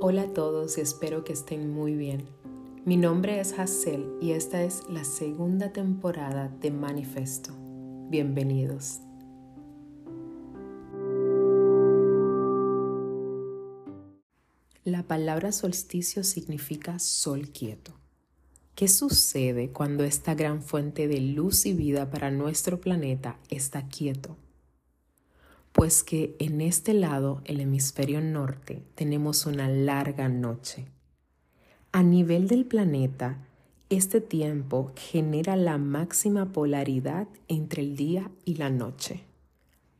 Hola a todos y espero que estén muy bien. Mi nombre es Hazel y esta es la segunda temporada de Manifesto. Bienvenidos. La palabra solsticio significa sol quieto. ¿Qué sucede cuando esta gran fuente de luz y vida para nuestro planeta está quieto? Pues que en este lado, el hemisferio norte, tenemos una larga noche. A nivel del planeta, este tiempo genera la máxima polaridad entre el día y la noche.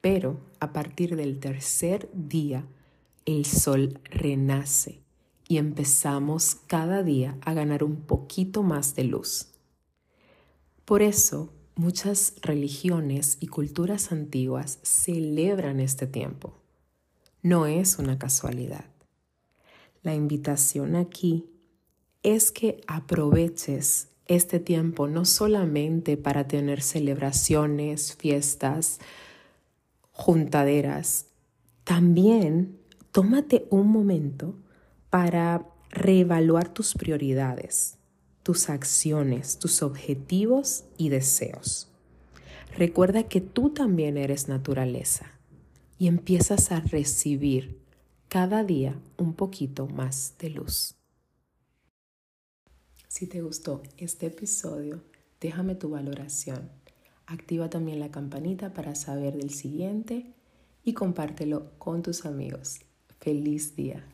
Pero a partir del tercer día, el sol renace y empezamos cada día a ganar un poquito más de luz. Por eso, muchas religiones y culturas antiguas celebran este tiempo. No es una casualidad. La invitación aquí es que aproveches este tiempo no solamente para tener celebraciones, fiestas, juntaderas, también tómate un momento para reevaluar tus prioridades, tus acciones, tus objetivos y deseos. Recuerda que tú también eres naturaleza y empiezas a recibir cada día un poquito más de luz. Si te gustó este episodio, déjame tu valoración. Activa también la campanita para saber del siguiente y compártelo con tus amigos. Feliz día.